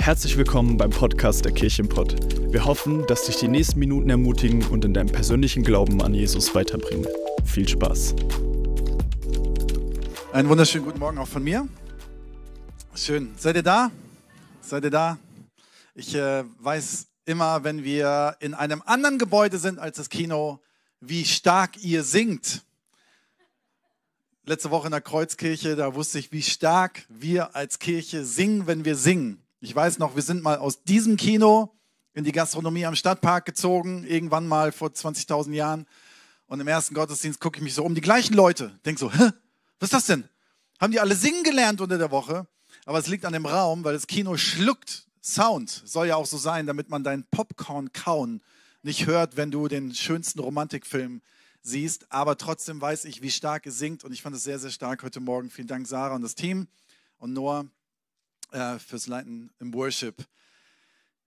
Herzlich willkommen beim Podcast der Kirchenpott. Wir hoffen, dass dich die nächsten Minuten ermutigen und in deinem persönlichen Glauben an Jesus weiterbringen. Viel Spaß. Einen wunderschönen guten Morgen auch von mir. Schön. Seid ihr da? Seid ihr da? Ich äh, weiß immer, wenn wir in einem anderen Gebäude sind als das Kino, wie stark ihr singt. Letzte Woche in der Kreuzkirche, da wusste ich, wie stark wir als Kirche singen, wenn wir singen. Ich weiß noch, wir sind mal aus diesem Kino in die Gastronomie am Stadtpark gezogen, irgendwann mal vor 20.000 Jahren. Und im ersten Gottesdienst gucke ich mich so um, die gleichen Leute. Denk so, Hä? was ist das denn? Haben die alle singen gelernt unter der Woche? Aber es liegt an dem Raum, weil das Kino schluckt Sound. Soll ja auch so sein, damit man dein Popcorn kauen nicht hört, wenn du den schönsten Romantikfilm siehst. Aber trotzdem weiß ich, wie stark es singt. Und ich fand es sehr, sehr stark heute Morgen. Vielen Dank, Sarah und das Team und Noah äh, fürs Leiten im Worship.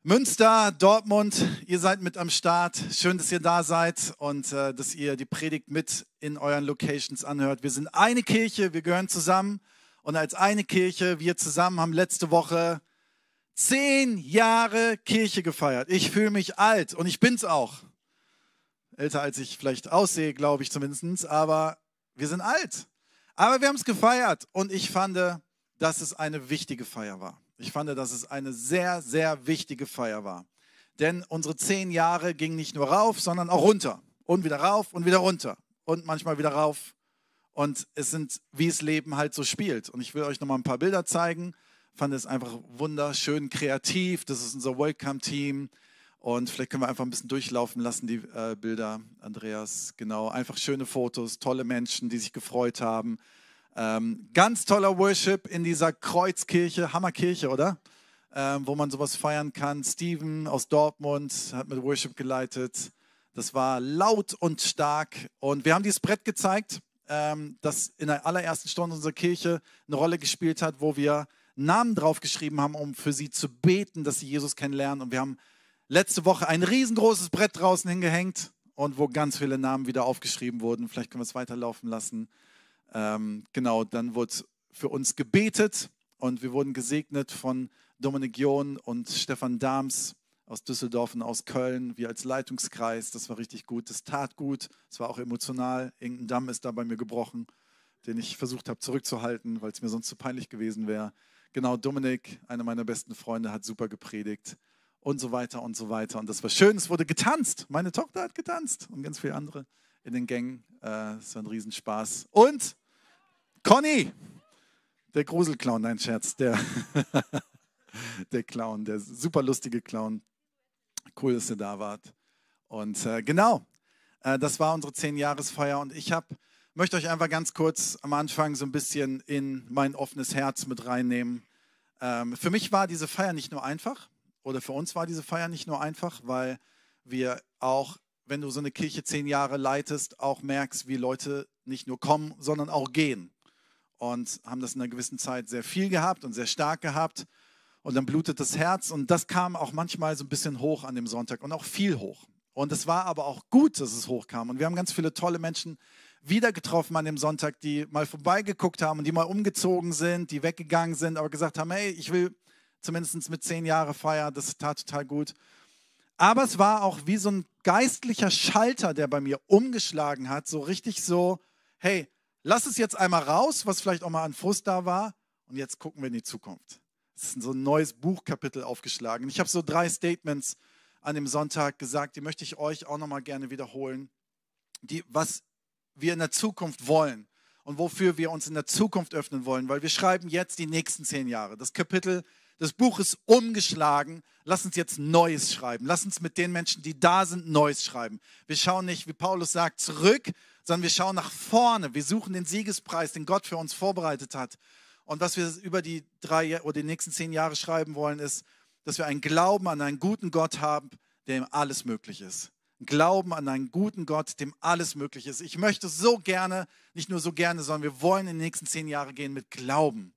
Münster, Dortmund, ihr seid mit am Start. Schön, dass ihr da seid und äh, dass ihr die Predigt mit in euren Locations anhört. Wir sind eine Kirche, wir gehören zusammen und als eine Kirche, wir zusammen haben letzte Woche zehn Jahre Kirche gefeiert. Ich fühle mich alt und ich bin's auch. Älter als ich vielleicht aussehe, glaube ich zumindest, aber wir sind alt. Aber wir haben es gefeiert und ich fand, dass es eine wichtige Feier war. Ich fand, dass es eine sehr, sehr wichtige Feier war. Denn unsere zehn Jahre gingen nicht nur rauf, sondern auch runter. Und wieder rauf und wieder runter. Und manchmal wieder rauf. Und es sind, wie es Leben halt so spielt. Und ich will euch nochmal ein paar Bilder zeigen. Fand es einfach wunderschön kreativ. Das ist unser Welcome-Team. Und vielleicht können wir einfach ein bisschen durchlaufen lassen, die äh, Bilder, Andreas. Genau, einfach schöne Fotos, tolle Menschen, die sich gefreut haben. Ähm, ganz toller Worship in dieser Kreuzkirche, Hammerkirche, oder? Ähm, wo man sowas feiern kann. Steven aus Dortmund hat mit Worship geleitet. Das war laut und stark. Und wir haben dieses Brett gezeigt, ähm, das in der allerersten Stunde unserer Kirche eine Rolle gespielt hat, wo wir Namen draufgeschrieben haben, um für sie zu beten, dass sie Jesus kennenlernen. Und wir haben letzte Woche ein riesengroßes Brett draußen hingehängt und wo ganz viele Namen wieder aufgeschrieben wurden. Vielleicht können wir es weiterlaufen lassen. Ähm, genau, dann wurde für uns gebetet und wir wurden gesegnet von Dominik John und Stefan Dahms aus Düsseldorf und aus Köln, wir als Leitungskreis. Das war richtig gut, das tat gut, es war auch emotional. Irgendein Damm ist da bei mir gebrochen, den ich versucht habe zurückzuhalten, weil es mir sonst zu peinlich gewesen wäre. Genau, Dominik, einer meiner besten Freunde, hat super gepredigt und so weiter und so weiter. Und das war schön, es wurde getanzt. Meine Tochter hat getanzt und ganz viele andere in den Gängen. Äh, es war ein Riesenspaß. Und Conny, der Gruselclown, nein, Scherz, der, der Clown, der super lustige Clown. Cool, dass ihr da wart. Und äh, genau, äh, das war unsere Zehn-Jahresfeier und ich hab, möchte euch einfach ganz kurz am Anfang so ein bisschen in mein offenes Herz mit reinnehmen. Ähm, für mich war diese Feier nicht nur einfach, oder für uns war diese Feier nicht nur einfach, weil wir auch, wenn du so eine Kirche zehn Jahre leitest, auch merkst, wie Leute nicht nur kommen, sondern auch gehen und haben das in einer gewissen Zeit sehr viel gehabt und sehr stark gehabt. Und dann blutet das Herz und das kam auch manchmal so ein bisschen hoch an dem Sonntag und auch viel hoch. Und es war aber auch gut, dass es hochkam. Und wir haben ganz viele tolle Menschen wieder getroffen an dem Sonntag, die mal vorbeigeguckt haben und die mal umgezogen sind, die weggegangen sind, aber gesagt haben, hey, ich will zumindest mit zehn Jahren feiern, das tat total gut. Aber es war auch wie so ein geistlicher Schalter, der bei mir umgeschlagen hat, so richtig so, hey, lass es jetzt einmal raus, was vielleicht auch mal an Frust da war, und jetzt gucken wir in die Zukunft. Es ist so ein neues Buchkapitel aufgeschlagen. Ich habe so drei Statements an dem Sonntag gesagt, die möchte ich euch auch nochmal gerne wiederholen, die, was wir in der Zukunft wollen und wofür wir uns in der Zukunft öffnen wollen, weil wir schreiben jetzt die nächsten zehn Jahre. Das Kapitel des Buches umgeschlagen. Lass uns jetzt Neues schreiben. Lass uns mit den Menschen, die da sind, Neues schreiben. Wir schauen nicht, wie Paulus sagt, zurück, sondern wir schauen nach vorne. Wir suchen den Siegespreis, den Gott für uns vorbereitet hat. Und was wir über die drei oder die nächsten zehn Jahre schreiben wollen, ist, dass wir einen Glauben an einen guten Gott haben, dem alles möglich ist. Glauben an einen guten Gott, dem alles möglich ist. Ich möchte so gerne, nicht nur so gerne, sondern wir wollen in den nächsten zehn Jahre gehen mit Glauben.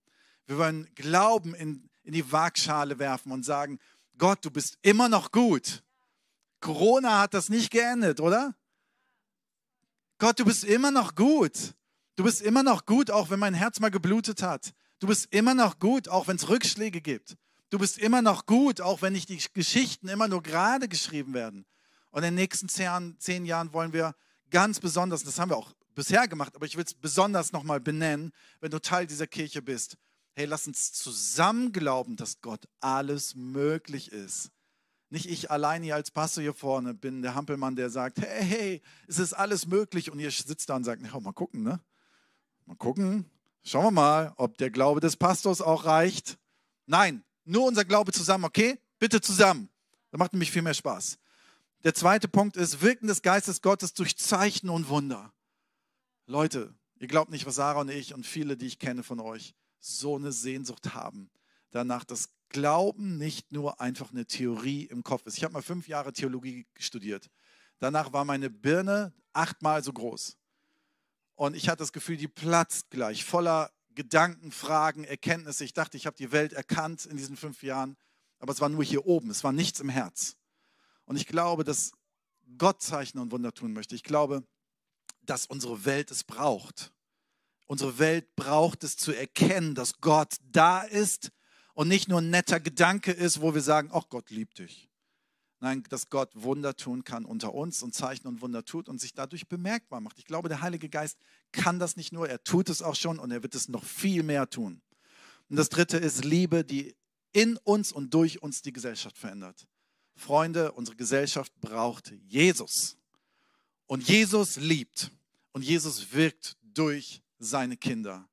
Wir wollen Glauben in, in die Waagschale werfen und sagen, Gott, du bist immer noch gut. Corona hat das nicht geendet, oder? Gott, du bist immer noch gut. Du bist immer noch gut, auch wenn mein Herz mal geblutet hat. Du bist immer noch gut, auch wenn es Rückschläge gibt. Du bist immer noch gut, auch wenn nicht die Geschichten immer nur gerade geschrieben werden. Und in den nächsten zehn, zehn Jahren wollen wir ganz besonders, das haben wir auch bisher gemacht, aber ich will es besonders nochmal benennen, wenn du Teil dieser Kirche bist. Hey, lass uns zusammen glauben, dass Gott alles möglich ist. Nicht ich allein hier als Pastor hier vorne bin der Hampelmann, der sagt, hey, hey, es ist alles möglich. Und ihr sitzt da und sagt, ja, mal gucken, ne? Mal gucken, schauen wir mal, ob der Glaube des Pastors auch reicht. Nein, nur unser Glaube zusammen, okay? Bitte zusammen. Das macht nämlich viel mehr Spaß. Der zweite Punkt ist Wirken des Geistes Gottes durch Zeichen und Wunder. Leute, ihr glaubt nicht, was Sarah und ich und viele, die ich kenne von euch, so eine Sehnsucht haben danach, dass Glauben nicht nur einfach eine Theorie im Kopf ist. Ich habe mal fünf Jahre Theologie studiert. Danach war meine Birne achtmal so groß. Und ich hatte das Gefühl, die platzt gleich, voller Gedanken, Fragen, Erkenntnisse. Ich dachte, ich habe die Welt erkannt in diesen fünf Jahren, aber es war nur hier oben, es war nichts im Herz. Und ich glaube, dass Gott Zeichen und Wunder tun möchte. Ich glaube, dass unsere Welt es braucht. Unsere Welt braucht es zu erkennen, dass Gott da ist und nicht nur ein netter Gedanke ist, wo wir sagen, ach Gott liebt dich. Nein, dass Gott Wunder tun kann unter uns und Zeichen und Wunder tut und sich dadurch bemerkbar macht. Ich glaube, der Heilige Geist kann das nicht nur, er tut es auch schon und er wird es noch viel mehr tun. Und das Dritte ist Liebe, die in uns und durch uns die Gesellschaft verändert. Freunde, unsere Gesellschaft braucht Jesus. Und Jesus liebt. Und Jesus wirkt durch seine Kinder.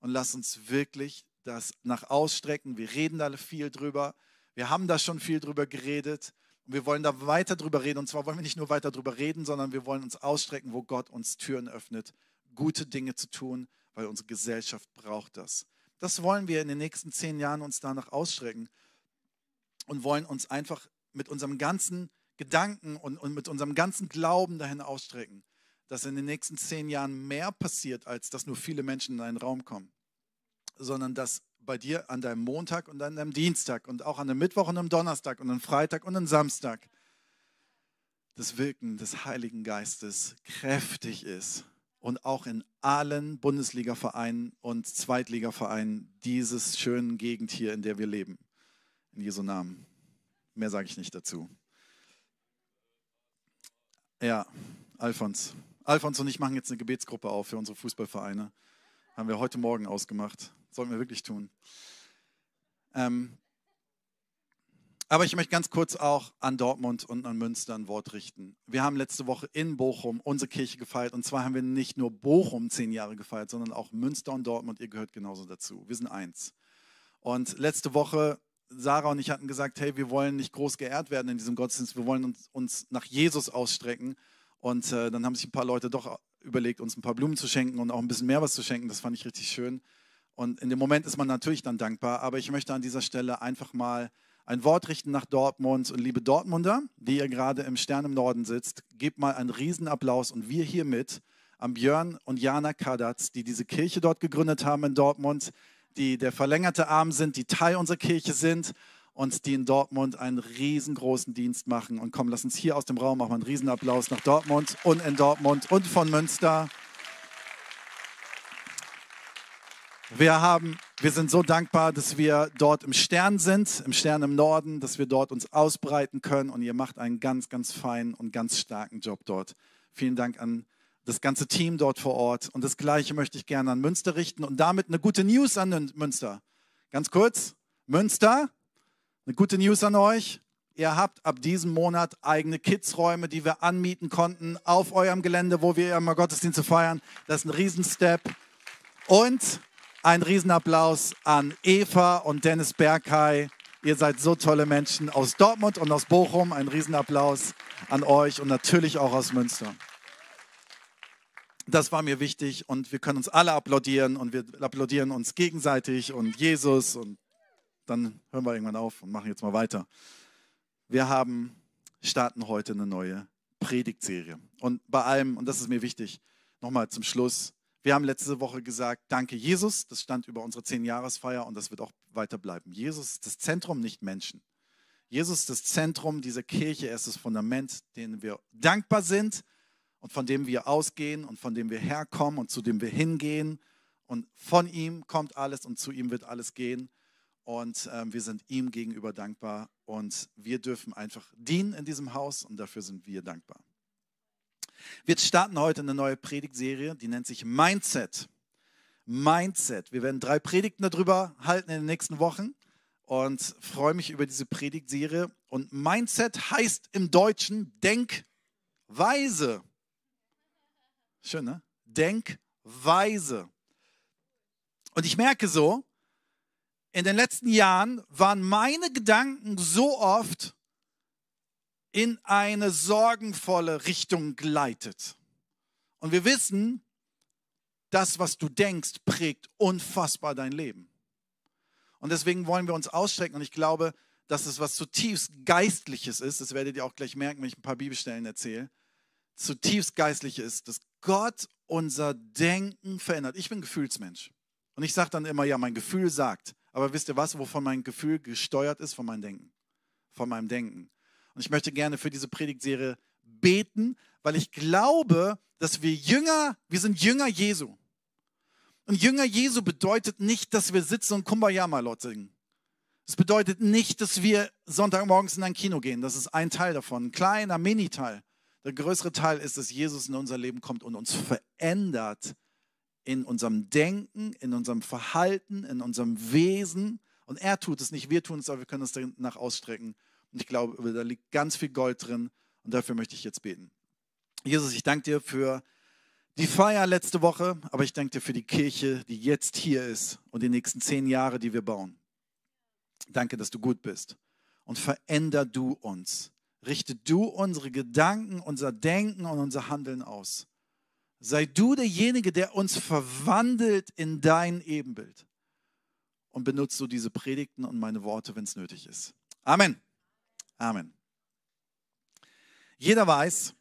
Und lass uns wirklich das nach ausstrecken. Wir reden da viel drüber. Wir haben da schon viel drüber geredet. Und wir wollen da weiter drüber reden. Und zwar wollen wir nicht nur weiter drüber reden, sondern wir wollen uns ausstrecken, wo Gott uns Türen öffnet, gute Dinge zu tun, weil unsere Gesellschaft braucht das. Das wollen wir in den nächsten zehn Jahren uns danach ausstrecken und wollen uns einfach mit unserem ganzen Gedanken und, und mit unserem ganzen Glauben dahin ausstrecken, dass in den nächsten zehn Jahren mehr passiert, als dass nur viele Menschen in einen Raum kommen, sondern dass bei dir an deinem Montag und an deinem Dienstag und auch an einem Mittwoch und einem Donnerstag und einem Freitag und einem Samstag das Wirken des Heiligen Geistes kräftig ist und auch in allen Bundesliga-Vereinen und Zweitliga-Vereinen dieses schönen Gegend hier, in der wir leben. In Jesu Namen. Mehr sage ich nicht dazu. Ja, Alfons. Alfons und ich machen jetzt eine Gebetsgruppe auf für unsere Fußballvereine. Haben wir heute Morgen ausgemacht. Sollten wir wirklich tun. Ähm, aber ich möchte ganz kurz auch an Dortmund und an Münster ein Wort richten. Wir haben letzte Woche in Bochum unsere Kirche gefeiert. Und zwar haben wir nicht nur Bochum zehn Jahre gefeiert, sondern auch Münster und Dortmund. Ihr gehört genauso dazu. Wir sind eins. Und letzte Woche Sarah und ich hatten gesagt, hey, wir wollen nicht groß geehrt werden in diesem Gottesdienst, wir wollen uns, uns nach Jesus ausstrecken. Und äh, dann haben sich ein paar Leute doch überlegt, uns ein paar Blumen zu schenken und auch ein bisschen mehr was zu schenken. Das fand ich richtig schön. Und in dem Moment ist man natürlich dann dankbar. Aber ich möchte an dieser Stelle einfach mal ein Wort richten nach Dortmund. Und liebe Dortmunder, die ihr gerade im Stern im Norden sitzt, gebt mal einen Riesenapplaus und wir hier mit an Björn und Jana Kadatz, die diese Kirche dort gegründet haben in Dortmund die der verlängerte Arm sind, die Teil unserer Kirche sind und die in Dortmund einen riesengroßen Dienst machen. Und komm, lass uns hier aus dem Raum machen einen Riesenapplaus nach Dortmund und in Dortmund und von Münster. Wir, haben, wir sind so dankbar, dass wir dort im Stern sind, im Stern im Norden, dass wir dort uns ausbreiten können und ihr macht einen ganz, ganz feinen und ganz starken Job dort. Vielen Dank an das ganze Team dort vor Ort. Und das Gleiche möchte ich gerne an Münster richten und damit eine gute News an Münster. Ganz kurz, Münster, eine gute News an euch. Ihr habt ab diesem Monat eigene Kidsräume, die wir anmieten konnten auf eurem Gelände, wo wir immer Gottesdienste feiern. Das ist ein Riesenstep. Und ein Riesenapplaus an Eva und Dennis Berghay. Ihr seid so tolle Menschen aus Dortmund und aus Bochum. Ein Riesenapplaus an euch und natürlich auch aus Münster. Das war mir wichtig und wir können uns alle applaudieren und wir applaudieren uns gegenseitig und Jesus und dann hören wir irgendwann auf und machen jetzt mal weiter. Wir haben, starten heute eine neue Predigtserie. Und bei allem, und das ist mir wichtig, nochmal zum Schluss, wir haben letzte Woche gesagt, danke Jesus, das stand über unsere Zehn-Jahresfeier und das wird auch weiter bleiben. Jesus ist das Zentrum, nicht Menschen. Jesus ist das Zentrum dieser Kirche, er ist das Fundament, denen wir dankbar sind und von dem wir ausgehen und von dem wir herkommen und zu dem wir hingehen. Und von ihm kommt alles und zu ihm wird alles gehen. und ähm, wir sind ihm gegenüber dankbar und wir dürfen einfach dienen in diesem Haus und dafür sind wir dankbar. Wir starten heute eine neue Predigtserie, die nennt sich Mindset. Mindset. Wir werden drei Predigten darüber halten in den nächsten Wochen und freue mich über diese Predigtserie. Und Mindset heißt im Deutschen Denkweise. Schön, ne? Denkweise. Und ich merke so, in den letzten Jahren waren meine Gedanken so oft in eine sorgenvolle Richtung geleitet. Und wir wissen, das, was du denkst, prägt unfassbar dein Leben. Und deswegen wollen wir uns ausstrecken. Und ich glaube, dass es was zutiefst Geistliches ist. Das werdet ihr auch gleich merken, wenn ich ein paar Bibelstellen erzähle. Zutiefst geistlich ist, dass Gott unser Denken verändert. Ich bin Gefühlsmensch. Und ich sage dann immer, ja, mein Gefühl sagt. Aber wisst ihr was, wovon mein Gefühl gesteuert ist? Von meinem Denken. Von meinem Denken. Und ich möchte gerne für diese Predigtserie beten, weil ich glaube, dass wir Jünger, wir sind Jünger Jesu. Und Jünger Jesu bedeutet nicht, dass wir sitzen und Kumbaya mal singen. Es bedeutet nicht, dass wir Sonntagmorgens in ein Kino gehen. Das ist ein Teil davon, ein kleiner Mini-Teil. Der größere Teil ist, dass Jesus in unser Leben kommt und uns verändert in unserem Denken, in unserem Verhalten, in unserem Wesen. Und er tut es nicht, wir tun es, aber wir können es danach ausstrecken. Und ich glaube, da liegt ganz viel Gold drin. Und dafür möchte ich jetzt beten. Jesus, ich danke dir für die Feier letzte Woche, aber ich danke dir für die Kirche, die jetzt hier ist und die nächsten zehn Jahre, die wir bauen. Danke, dass du gut bist. Und veränder du uns. Richte du unsere Gedanken, unser Denken und unser Handeln aus. Sei du derjenige, der uns verwandelt in dein Ebenbild. Und benutzt du diese Predigten und meine Worte, wenn es nötig ist. Amen. Amen. Jeder weiß,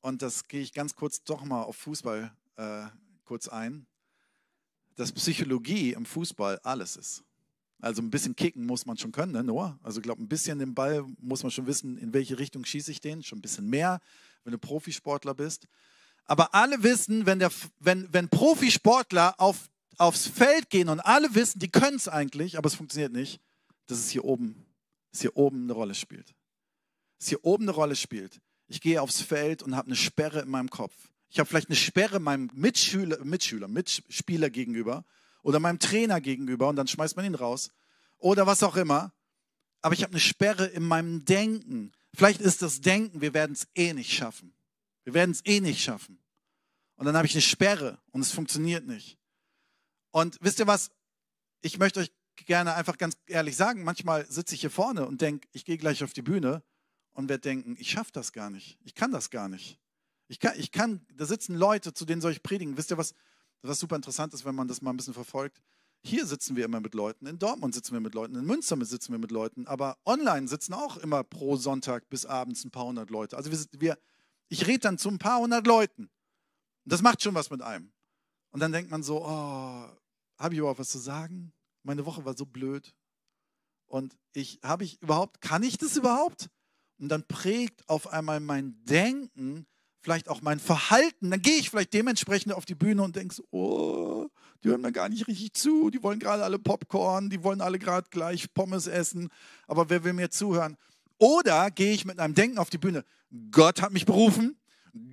und das gehe ich ganz kurz doch mal auf Fußball äh, kurz ein, dass Psychologie im Fußball alles ist. Also ein bisschen kicken muss man schon können, ne, Noah? Also ich glaube, ein bisschen den Ball muss man schon wissen, in welche Richtung schieße ich den. Schon ein bisschen mehr, wenn du Profisportler bist. Aber alle wissen, wenn, der, wenn, wenn Profisportler auf, aufs Feld gehen und alle wissen, die können es eigentlich, aber es funktioniert nicht, dass es hier oben, dass hier oben eine Rolle spielt. Dass hier oben eine Rolle spielt. Ich gehe aufs Feld und habe eine Sperre in meinem Kopf. Ich habe vielleicht eine Sperre meinem Mitschüler, Mitschüler, Mitspieler gegenüber oder meinem Trainer gegenüber und dann schmeißt man ihn raus. Oder was auch immer. Aber ich habe eine Sperre in meinem Denken. Vielleicht ist das Denken, wir werden es eh nicht schaffen. Wir werden es eh nicht schaffen. Und dann habe ich eine Sperre und es funktioniert nicht. Und wisst ihr was? Ich möchte euch gerne einfach ganz ehrlich sagen, manchmal sitze ich hier vorne und denke, ich gehe gleich auf die Bühne und werde denken, ich schaffe das gar nicht. Ich kann das gar nicht. Ich kann, ich kann, da sitzen Leute, zu denen soll ich predigen. Wisst ihr was, was super interessant ist, wenn man das mal ein bisschen verfolgt? Hier sitzen wir immer mit Leuten, in Dortmund sitzen wir mit Leuten, in Münster sitzen wir mit Leuten, aber online sitzen auch immer pro Sonntag bis abends ein paar hundert Leute. Also wir, wir ich rede dann zu ein paar hundert Leuten. Und das macht schon was mit einem. Und dann denkt man so, oh, habe ich überhaupt was zu sagen? Meine Woche war so blöd. Und ich, habe ich überhaupt, kann ich das überhaupt? Und dann prägt auf einmal mein Denken, vielleicht auch mein Verhalten. Dann gehe ich vielleicht dementsprechend auf die Bühne und denke, so, oh, die hören mir gar nicht richtig zu. Die wollen gerade alle Popcorn, die wollen alle gerade gleich Pommes essen. Aber wer will mir zuhören? Oder gehe ich mit einem Denken auf die Bühne? Gott hat mich berufen,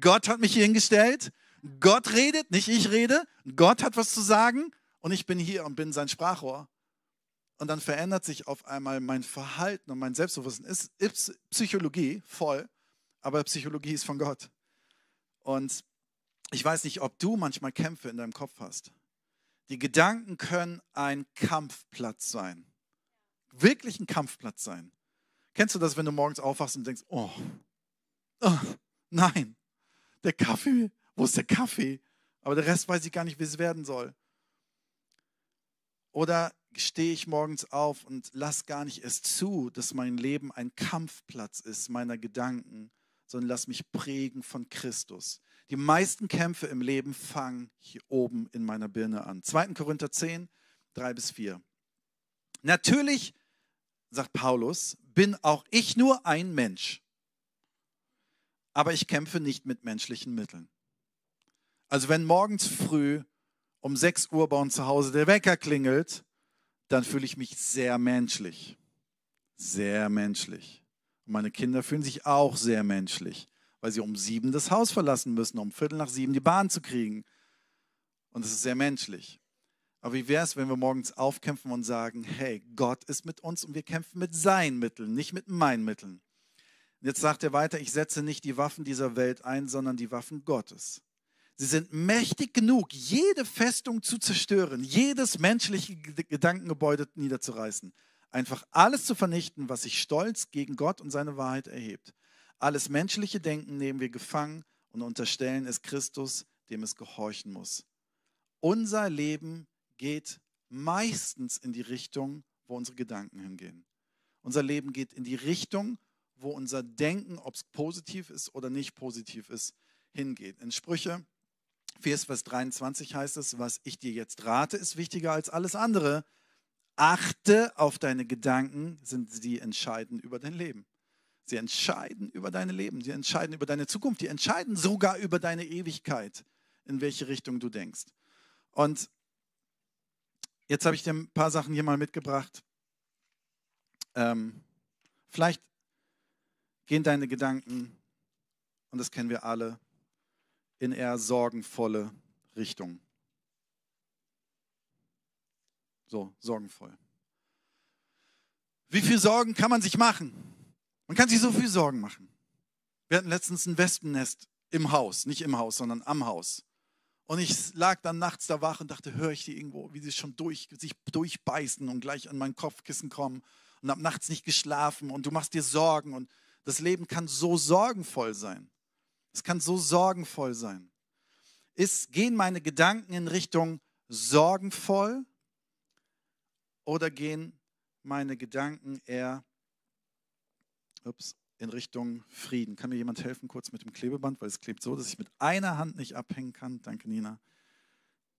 Gott hat mich hier hingestellt, Gott redet, nicht ich rede, Gott hat was zu sagen und ich bin hier und bin sein Sprachrohr. Und dann verändert sich auf einmal mein Verhalten und mein Selbstbewusstsein. Ist, ist Psychologie voll, aber Psychologie ist von Gott. Und ich weiß nicht, ob du manchmal Kämpfe in deinem Kopf hast. Die Gedanken können ein Kampfplatz sein. Wirklich ein Kampfplatz sein. Kennst du das, wenn du morgens aufwachst und denkst, oh, oh nein, der Kaffee, wo ist der Kaffee? Aber der Rest weiß ich gar nicht, wie es werden soll. Oder stehe ich morgens auf und lass gar nicht erst zu, dass mein Leben ein Kampfplatz ist meiner Gedanken, sondern lass mich prägen von Christus. Die meisten Kämpfe im Leben fangen hier oben in meiner Birne an. 2. Korinther 10, 3 bis 4. Natürlich sagt Paulus, bin auch ich nur ein Mensch. Aber ich kämpfe nicht mit menschlichen Mitteln. Also wenn morgens früh um 6 Uhr bei uns zu Hause der Wecker klingelt, dann fühle ich mich sehr menschlich. Sehr menschlich. Und meine Kinder fühlen sich auch sehr menschlich, weil sie um sieben das Haus verlassen müssen, um Viertel nach sieben die Bahn zu kriegen. Und es ist sehr menschlich. Aber wie wäre es, wenn wir morgens aufkämpfen und sagen, hey, Gott ist mit uns und wir kämpfen mit seinen Mitteln, nicht mit meinen Mitteln. Jetzt sagt er weiter, ich setze nicht die Waffen dieser Welt ein, sondern die Waffen Gottes. Sie sind mächtig genug, jede Festung zu zerstören, jedes menschliche Gedankengebäude niederzureißen. Einfach alles zu vernichten, was sich stolz gegen Gott und seine Wahrheit erhebt. Alles menschliche Denken nehmen wir gefangen und unterstellen es Christus, dem es gehorchen muss. Unser Leben geht meistens in die Richtung, wo unsere Gedanken hingehen. Unser Leben geht in die Richtung, wo unser Denken, ob es positiv ist oder nicht positiv ist, hingeht. In Sprüche 4, Vers 23 heißt es, was ich dir jetzt rate, ist wichtiger als alles andere. Achte auf deine Gedanken, sind sie entscheidend über dein Leben. Sie entscheiden über dein Leben, sie entscheiden über deine Zukunft, die entscheiden sogar über deine Ewigkeit, in welche Richtung du denkst. Und jetzt habe ich dir ein paar Sachen hier mal mitgebracht. Ähm, vielleicht gehen deine Gedanken, und das kennen wir alle, in eher sorgenvolle Richtung. So, sorgenvoll. Wie viel Sorgen kann man sich machen? Man kann sich so viel Sorgen machen. Wir hatten letztens ein Wespennest im Haus, nicht im Haus, sondern am Haus. Und ich lag dann nachts da wach und dachte, höre ich die irgendwo, wie sie schon durch, sich durchbeißen und gleich an mein Kopfkissen kommen und habe nachts nicht geschlafen und du machst dir Sorgen und das Leben kann so sorgenvoll sein. Es kann so sorgenvoll sein. Ist, gehen meine Gedanken in Richtung sorgenvoll oder gehen meine Gedanken eher ups, in Richtung Frieden? Kann mir jemand helfen kurz mit dem Klebeband, weil es klebt so, dass ich mit einer Hand nicht abhängen kann. Danke, Nina.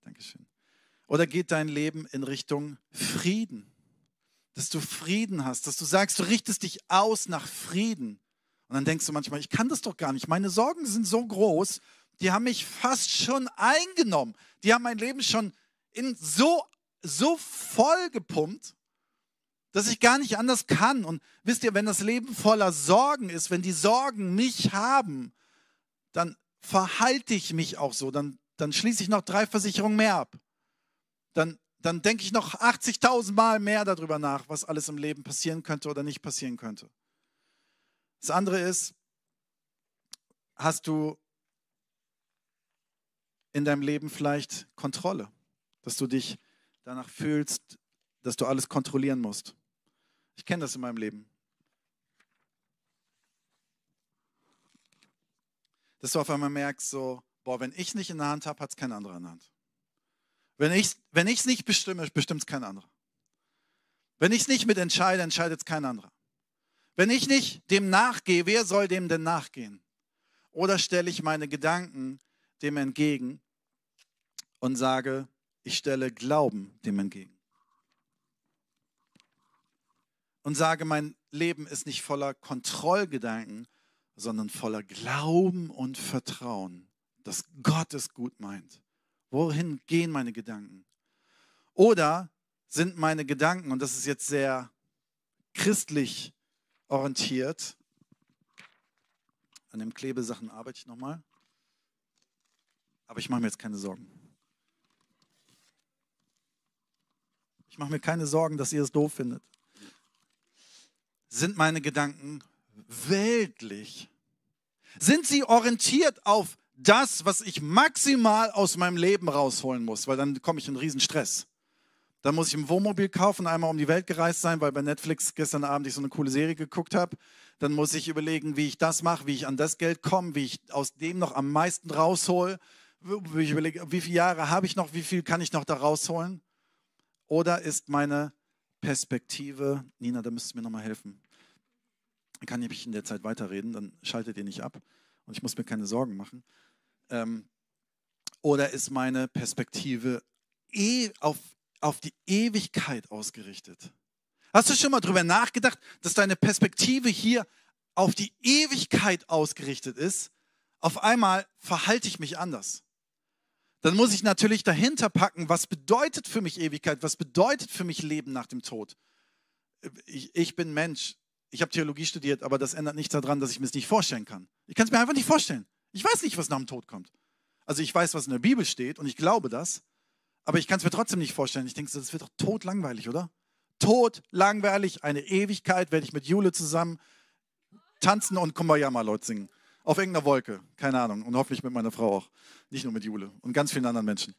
Dankeschön. Oder geht dein Leben in Richtung Frieden? Dass du Frieden hast, dass du sagst, du richtest dich aus nach Frieden. Und dann denkst du manchmal, ich kann das doch gar nicht. Meine Sorgen sind so groß, die haben mich fast schon eingenommen. Die haben mein Leben schon in so, so voll gepumpt, dass ich gar nicht anders kann. Und wisst ihr, wenn das Leben voller Sorgen ist, wenn die Sorgen mich haben, dann verhalte ich mich auch so. Dann, dann schließe ich noch drei Versicherungen mehr ab. Dann, dann denke ich noch 80.000 Mal mehr darüber nach, was alles im Leben passieren könnte oder nicht passieren könnte. Das andere ist, hast du in deinem Leben vielleicht Kontrolle, dass du dich danach fühlst, dass du alles kontrollieren musst. Ich kenne das in meinem Leben. Dass du auf einmal merkst, so, boah, wenn ich nicht in der Hand habe, hat es kein anderer in der Hand. Wenn ich es wenn nicht bestimme, bestimmt es kein anderer. Wenn ich es nicht mit entscheide, entscheidet es kein anderer. Wenn ich nicht dem nachgehe, wer soll dem denn nachgehen? Oder stelle ich meine Gedanken dem entgegen und sage, ich stelle Glauben dem entgegen. Und sage, mein Leben ist nicht voller Kontrollgedanken, sondern voller Glauben und Vertrauen, dass Gott es gut meint. Wohin gehen meine Gedanken? Oder sind meine Gedanken, und das ist jetzt sehr christlich orientiert. An den Klebesachen arbeite ich nochmal. Aber ich mache mir jetzt keine Sorgen. Ich mache mir keine Sorgen, dass ihr es doof findet. Sind meine Gedanken weltlich? Sind sie orientiert auf das, was ich maximal aus meinem Leben rausholen muss? Weil dann komme ich in riesen Stress. Dann muss ich ein Wohnmobil kaufen, einmal um die Welt gereist sein, weil bei Netflix gestern Abend ich so eine coole Serie geguckt habe. Dann muss ich überlegen, wie ich das mache, wie ich an das Geld komme, wie ich aus dem noch am meisten raushole. Wie ich überlege, wie viele Jahre habe ich noch, wie viel kann ich noch da rausholen? Oder ist meine Perspektive, Nina, da müsstest du mir nochmal helfen. Dann kann ich in der Zeit weiterreden, dann schaltet ihr nicht ab und ich muss mir keine Sorgen machen. Ähm, oder ist meine Perspektive eh auf auf die Ewigkeit ausgerichtet. Hast du schon mal darüber nachgedacht, dass deine Perspektive hier auf die Ewigkeit ausgerichtet ist? Auf einmal verhalte ich mich anders. dann muss ich natürlich dahinter packen, was bedeutet für mich Ewigkeit, was bedeutet für mich Leben nach dem Tod. Ich, ich bin Mensch, ich habe Theologie studiert, aber das ändert nichts daran, dass ich mir es nicht vorstellen kann. Ich kann es mir einfach nicht vorstellen. Ich weiß nicht, was nach dem Tod kommt. Also ich weiß, was in der Bibel steht und ich glaube das, aber ich kann es mir trotzdem nicht vorstellen. Ich denke, das wird doch totlangweilig, oder? Totlangweilig, eine Ewigkeit werde ich mit Jule zusammen tanzen und Kumbayama Leute singen. Auf irgendeiner Wolke, keine Ahnung. Und hoffentlich mit meiner Frau auch. Nicht nur mit Jule und ganz vielen anderen Menschen.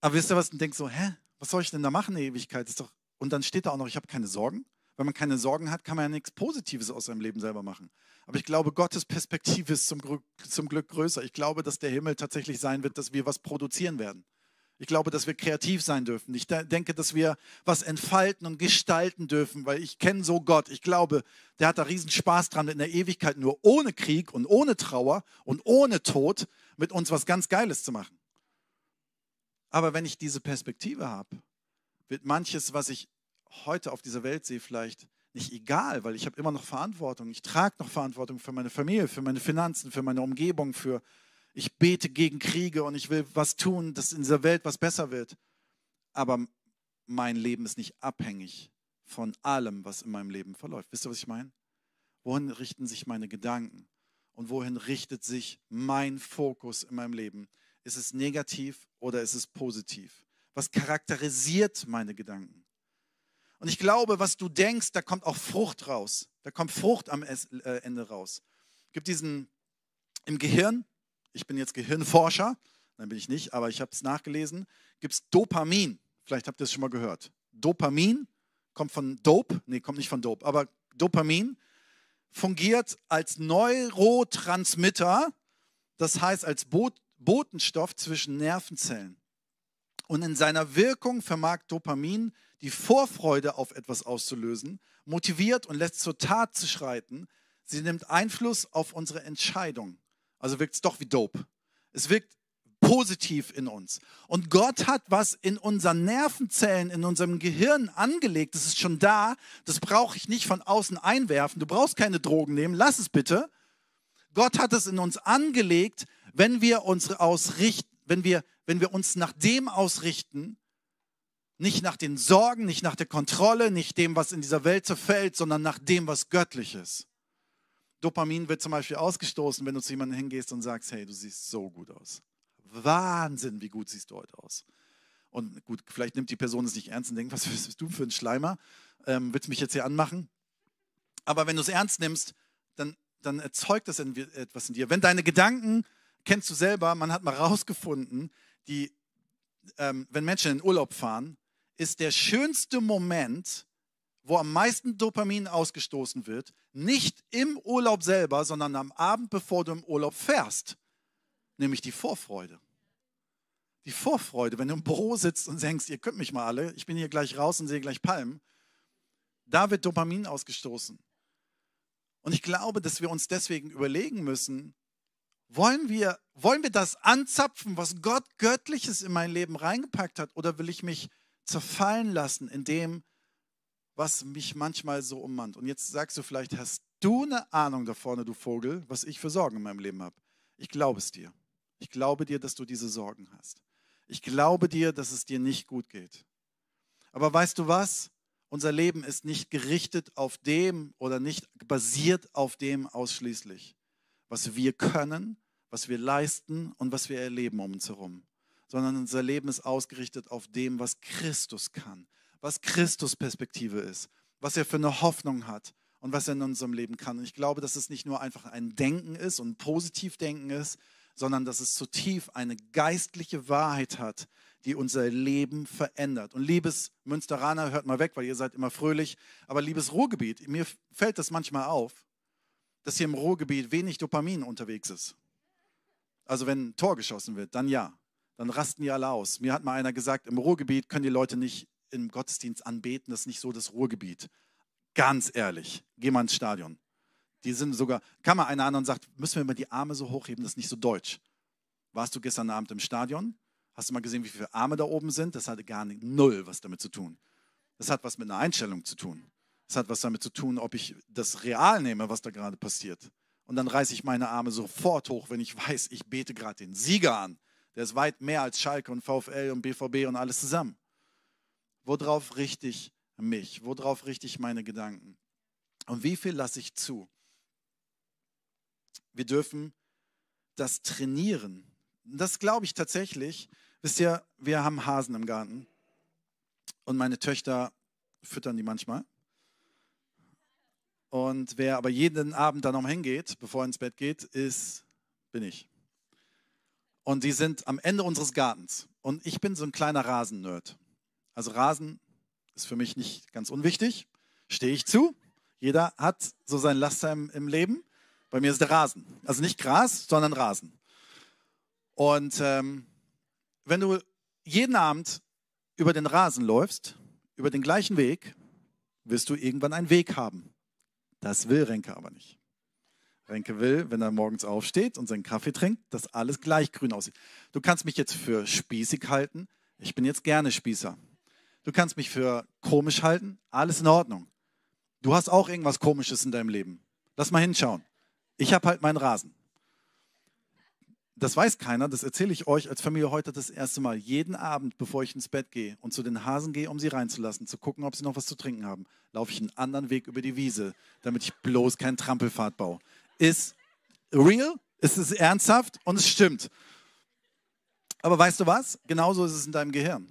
Aber wisst ihr was? Und denkt so, hä? Was soll ich denn da machen, eine Ewigkeit? Ist doch... Und dann steht da auch noch, ich habe keine Sorgen. Wenn man keine Sorgen hat, kann man ja nichts Positives aus seinem Leben selber machen. Aber ich glaube, Gottes Perspektive ist zum, zum Glück größer. Ich glaube, dass der Himmel tatsächlich sein wird, dass wir was produzieren werden. Ich glaube, dass wir kreativ sein dürfen. Ich denke, dass wir was entfalten und gestalten dürfen, weil ich kenne so Gott. Ich glaube, der hat da riesen Spaß dran, in der Ewigkeit nur ohne Krieg und ohne Trauer und ohne Tod mit uns was ganz Geiles zu machen. Aber wenn ich diese Perspektive habe, wird manches, was ich heute auf dieser Welt sehe, vielleicht nicht egal, weil ich habe immer noch Verantwortung. Ich trage noch Verantwortung für meine Familie, für meine Finanzen, für meine Umgebung, für ich bete gegen Kriege und ich will was tun, dass in dieser Welt was besser wird. Aber mein Leben ist nicht abhängig von allem, was in meinem Leben verläuft. Wisst ihr, was ich meine? Wohin richten sich meine Gedanken? Und wohin richtet sich mein Fokus in meinem Leben? Ist es negativ oder ist es positiv? Was charakterisiert meine Gedanken? Und ich glaube, was du denkst, da kommt auch Frucht raus. Da kommt Frucht am äh, Ende raus. Es gibt diesen im Gehirn ich bin jetzt Gehirnforscher, dann bin ich nicht, aber ich habe es nachgelesen, gibt es Dopamin. Vielleicht habt ihr es schon mal gehört. Dopamin kommt von Dope, nee, kommt nicht von Dope, aber Dopamin fungiert als Neurotransmitter, das heißt als Botenstoff zwischen Nervenzellen. Und in seiner Wirkung vermag Dopamin die Vorfreude auf etwas auszulösen, motiviert und lässt zur Tat zu schreiten. Sie nimmt Einfluss auf unsere Entscheidung. Also wirkt es doch wie Dope. Es wirkt positiv in uns. Und Gott hat was in unseren Nervenzellen, in unserem Gehirn angelegt. Das ist schon da. Das brauche ich nicht von außen einwerfen. Du brauchst keine Drogen nehmen. Lass es bitte. Gott hat es in uns angelegt, wenn wir uns ausrichten, wenn wir, wenn wir uns nach dem ausrichten, nicht nach den Sorgen, nicht nach der Kontrolle, nicht dem, was in dieser Welt zerfällt, sondern nach dem, was göttlich ist. Dopamin wird zum Beispiel ausgestoßen, wenn du zu jemandem hingehst und sagst, hey, du siehst so gut aus. Wahnsinn, wie gut siehst du heute aus. Und gut, vielleicht nimmt die Person es nicht ernst und denkt, was bist du für ein Schleimer? Ähm, willst du mich jetzt hier anmachen? Aber wenn du es ernst nimmst, dann, dann erzeugt das etwas in dir. Wenn deine Gedanken, kennst du selber, man hat mal rausgefunden, die, ähm, wenn Menschen in Urlaub fahren, ist der schönste Moment, wo am meisten Dopamin ausgestoßen wird, nicht im Urlaub selber, sondern am Abend, bevor du im Urlaub fährst, nämlich die Vorfreude. Die Vorfreude, wenn du im Büro sitzt und denkst, ihr könnt mich mal alle, ich bin hier gleich raus und sehe gleich Palmen, da wird Dopamin ausgestoßen. Und ich glaube, dass wir uns deswegen überlegen müssen, wollen wir, wollen wir das anzapfen, was Gott Göttliches in mein Leben reingepackt hat, oder will ich mich zerfallen lassen in dem, was mich manchmal so ummannt. Und jetzt sagst du vielleicht, hast du eine Ahnung da vorne, du Vogel, was ich für Sorgen in meinem Leben habe? Ich glaube es dir. Ich glaube dir, dass du diese Sorgen hast. Ich glaube dir, dass es dir nicht gut geht. Aber weißt du was? Unser Leben ist nicht gerichtet auf dem oder nicht basiert auf dem ausschließlich, was wir können, was wir leisten und was wir erleben um uns herum, sondern unser Leben ist ausgerichtet auf dem, was Christus kann, was Christus Perspektive ist, was er für eine Hoffnung hat und was er in unserem Leben kann. Und ich glaube, dass es nicht nur einfach ein Denken ist und ein Positivdenken ist, sondern dass es zutiefst eine geistliche Wahrheit hat, die unser Leben verändert. Und liebes Münsteraner, hört mal weg, weil ihr seid immer fröhlich, aber liebes Ruhrgebiet, mir fällt das manchmal auf, dass hier im Ruhrgebiet wenig Dopamin unterwegs ist. Also wenn ein Tor geschossen wird, dann ja, dann rasten die alle aus. Mir hat mal einer gesagt, im Ruhrgebiet können die Leute nicht im Gottesdienst anbeten, das ist nicht so das Ruhrgebiet. Ganz ehrlich, geh mal ins Stadion. Die sind sogar, kann mal einer an und sagt, müssen wir mal die Arme so hochheben, das ist nicht so deutsch. Warst du gestern Abend im Stadion? Hast du mal gesehen, wie viele Arme da oben sind? Das hatte gar nicht, null was damit zu tun. Das hat was mit einer Einstellung zu tun. Das hat was damit zu tun, ob ich das real nehme, was da gerade passiert. Und dann reiße ich meine Arme sofort hoch, wenn ich weiß, ich bete gerade den Sieger an. Der ist weit mehr als Schalke und VfL und BVB und alles zusammen. Worauf richte ich mich? Worauf richte ich meine Gedanken? Und wie viel lasse ich zu? Wir dürfen das trainieren. Das glaube ich tatsächlich. Wisst ihr, wir haben Hasen im Garten und meine Töchter füttern die manchmal. Und wer aber jeden Abend dann noch hingeht, bevor er ins Bett geht, ist, bin ich. Und die sind am Ende unseres Gartens. Und ich bin so ein kleiner Rasennerd. Also Rasen ist für mich nicht ganz unwichtig, stehe ich zu. Jeder hat so sein Laster im, im Leben. Bei mir ist der Rasen. Also nicht Gras, sondern Rasen. Und ähm, wenn du jeden Abend über den Rasen läufst, über den gleichen Weg, wirst du irgendwann einen Weg haben. Das will Renke aber nicht. Renke will, wenn er morgens aufsteht und seinen Kaffee trinkt, dass alles gleich grün aussieht. Du kannst mich jetzt für spießig halten. Ich bin jetzt gerne Spießer. Du kannst mich für komisch halten. Alles in Ordnung. Du hast auch irgendwas Komisches in deinem Leben. Lass mal hinschauen. Ich habe halt meinen Rasen. Das weiß keiner, das erzähle ich euch als Familie heute das erste Mal. Jeden Abend, bevor ich ins Bett gehe und zu den Hasen gehe, um sie reinzulassen, zu gucken, ob sie noch was zu trinken haben, laufe ich einen anderen Weg über die Wiese, damit ich bloß keinen Trampelpfad baue. Ist real, ist es ernsthaft und es stimmt. Aber weißt du was? Genauso ist es in deinem Gehirn.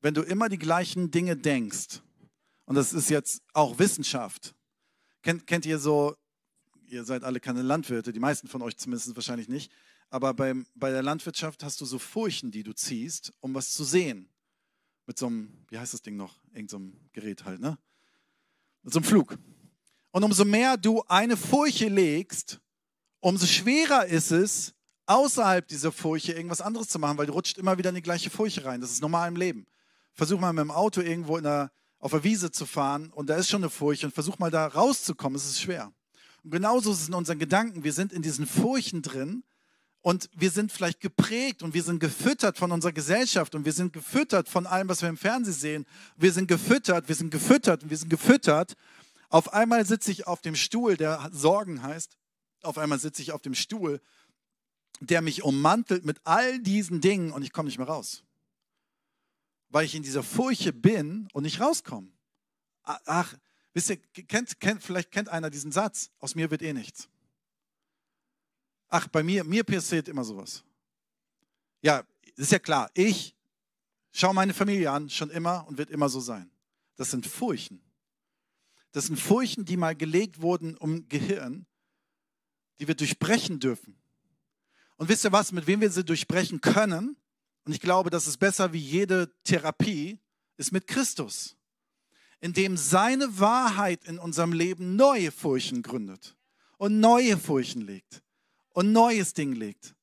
Wenn du immer die gleichen Dinge denkst, und das ist jetzt auch Wissenschaft, kennt, kennt ihr so ihr seid alle keine Landwirte, die meisten von euch zumindest wahrscheinlich nicht, aber beim, bei der Landwirtschaft hast du so Furchen, die du ziehst, um was zu sehen. Mit so einem, wie heißt das Ding noch? Irgend so einem Gerät halt, ne? Mit so einem Flug. Und umso mehr du eine Furche legst, umso schwerer ist es, außerhalb dieser Furche irgendwas anderes zu machen, weil du rutscht immer wieder in die gleiche Furche rein. Das ist normal im Leben. Versuch mal mit dem Auto irgendwo der, auf der Wiese zu fahren und da ist schon eine Furche und versuch mal da rauszukommen. Es ist schwer. Und genauso ist es in unseren Gedanken. Wir sind in diesen Furchen drin und wir sind vielleicht geprägt und wir sind gefüttert von unserer Gesellschaft und wir sind gefüttert von allem, was wir im Fernsehen sehen. Wir sind gefüttert, wir sind gefüttert und wir sind gefüttert. Auf einmal sitze ich auf dem Stuhl, der Sorgen heißt. Auf einmal sitze ich auf dem Stuhl, der mich ummantelt mit all diesen Dingen und ich komme nicht mehr raus. Weil ich in dieser Furche bin und nicht rauskomme. Ach, Wisst ihr, kennt, kennt, vielleicht kennt einer diesen Satz, aus mir wird eh nichts. Ach, bei mir, mir passiert immer sowas. Ja, ist ja klar, ich schaue meine Familie an, schon immer und wird immer so sein. Das sind Furchen. Das sind Furchen, die mal gelegt wurden um Gehirn, die wir durchbrechen dürfen. Und wisst ihr was, mit wem wir sie durchbrechen können? Und ich glaube, das ist besser wie jede Therapie, ist mit Christus in dem seine Wahrheit in unserem Leben neue Furchen gründet und neue Furchen legt und neues Ding legt.